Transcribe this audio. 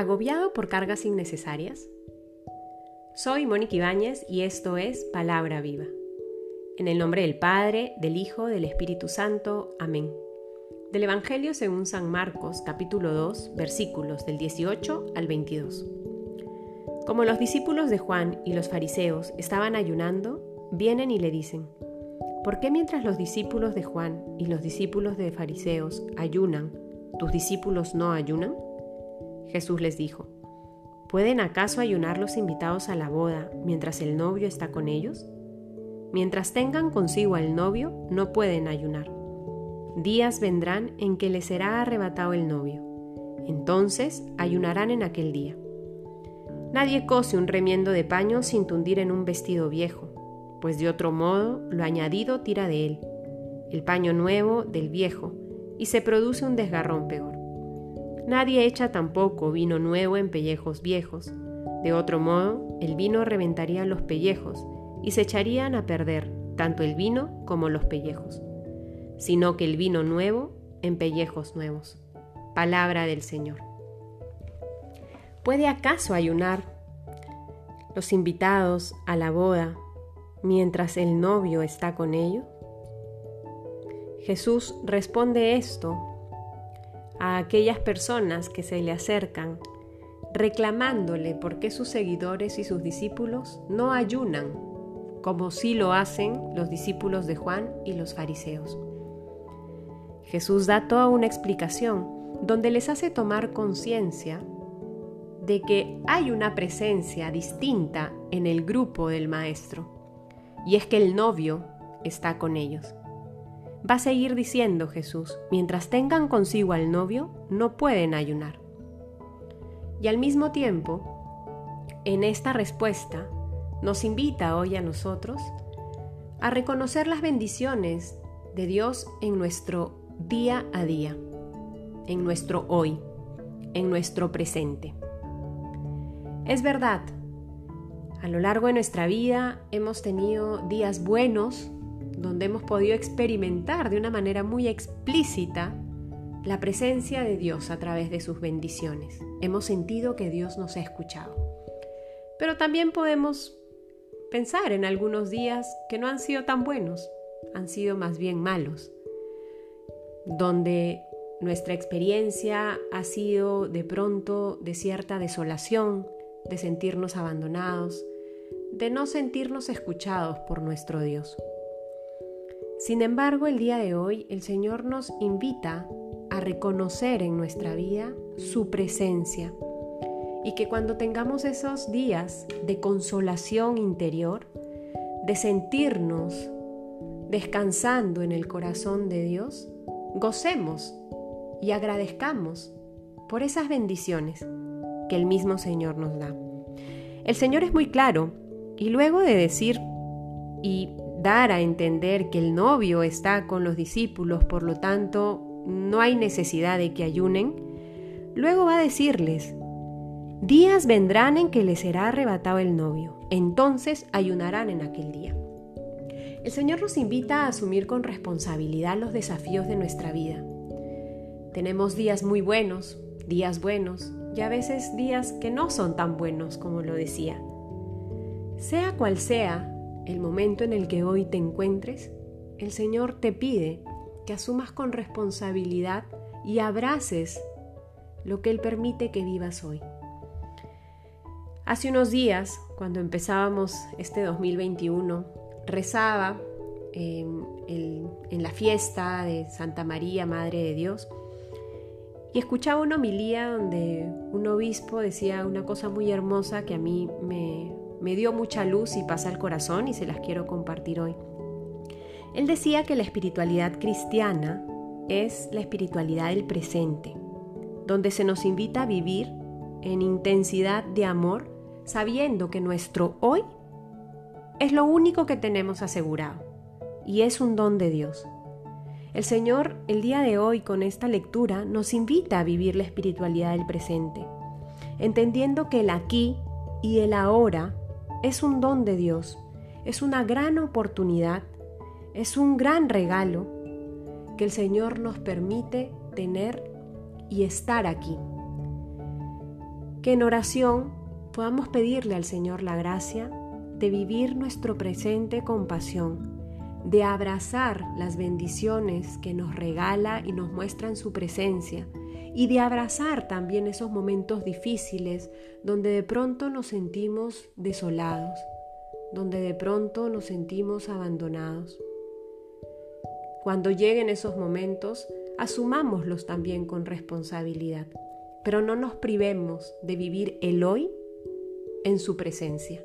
¿Agobiado por cargas innecesarias? Soy Mónica Ibáñez y esto es Palabra Viva. En el nombre del Padre, del Hijo, del Espíritu Santo. Amén. Del Evangelio según San Marcos, capítulo 2, versículos del 18 al 22. Como los discípulos de Juan y los fariseos estaban ayunando, vienen y le dicen, ¿por qué mientras los discípulos de Juan y los discípulos de fariseos ayunan, tus discípulos no ayunan? Jesús les dijo, ¿pueden acaso ayunar los invitados a la boda mientras el novio está con ellos? Mientras tengan consigo al novio, no pueden ayunar. Días vendrán en que les será arrebatado el novio. Entonces ayunarán en aquel día. Nadie cose un remiendo de paño sin tundir en un vestido viejo, pues de otro modo lo añadido tira de él, el paño nuevo del viejo, y se produce un desgarrón peor. Nadie echa tampoco vino nuevo en pellejos viejos. De otro modo, el vino reventaría los pellejos y se echarían a perder tanto el vino como los pellejos, sino que el vino nuevo en pellejos nuevos. Palabra del Señor. ¿Puede acaso ayunar los invitados a la boda mientras el novio está con ellos? Jesús responde esto a aquellas personas que se le acercan, reclamándole por qué sus seguidores y sus discípulos no ayunan, como sí lo hacen los discípulos de Juan y los fariseos. Jesús da toda una explicación donde les hace tomar conciencia de que hay una presencia distinta en el grupo del Maestro, y es que el novio está con ellos. Va a seguir diciendo Jesús, mientras tengan consigo al novio, no pueden ayunar. Y al mismo tiempo, en esta respuesta, nos invita hoy a nosotros a reconocer las bendiciones de Dios en nuestro día a día, en nuestro hoy, en nuestro presente. Es verdad, a lo largo de nuestra vida hemos tenido días buenos, donde hemos podido experimentar de una manera muy explícita la presencia de Dios a través de sus bendiciones. Hemos sentido que Dios nos ha escuchado. Pero también podemos pensar en algunos días que no han sido tan buenos, han sido más bien malos, donde nuestra experiencia ha sido de pronto de cierta desolación, de sentirnos abandonados, de no sentirnos escuchados por nuestro Dios. Sin embargo, el día de hoy el Señor nos invita a reconocer en nuestra vida su presencia y que cuando tengamos esos días de consolación interior, de sentirnos descansando en el corazón de Dios, gocemos y agradezcamos por esas bendiciones que el mismo Señor nos da. El Señor es muy claro y luego de decir y dar a entender que el novio está con los discípulos, por lo tanto no hay necesidad de que ayunen, luego va a decirles, días vendrán en que les será arrebatado el novio, entonces ayunarán en aquel día. El Señor nos invita a asumir con responsabilidad los desafíos de nuestra vida. Tenemos días muy buenos, días buenos y a veces días que no son tan buenos como lo decía. Sea cual sea el momento en el que hoy te encuentres, el Señor te pide que asumas con responsabilidad y abraces lo que Él permite que vivas hoy. Hace unos días, cuando empezábamos este 2021, rezaba en, en, la fiesta de Santa María, Madre de Dios, y escuchaba una homilía donde un obispo decía una cosa muy hermosa que a mí me, me dio mucha luz y pasa al corazón y se las quiero compartir hoy. Él decía que la espiritualidad cristiana es la espiritualidad del presente, donde se nos invita a vivir en intensidad de amor, sabiendo que nuestro hoy es lo único que tenemos asegurado y es un don de Dios. El Señor el día de hoy con esta lectura nos invita a vivir la espiritualidad del presente, entendiendo que el aquí y el ahora es un don de Dios, es una gran oportunidad, es un gran regalo que el Señor nos permite tener y estar aquí. Que en oración podamos pedirle al Señor la gracia de vivir nuestro presente con pasión, de abrazar las bendiciones que nos regala y nos muestran su presencia, y de abrazar también esos momentos difíciles donde de pronto nos sentimos desolados, donde de pronto nos sentimos abandonados. Cuando lleguen esos momentos, asumámoslos también con responsabilidad, pero no nos privemos de vivir el hoy en su presencia.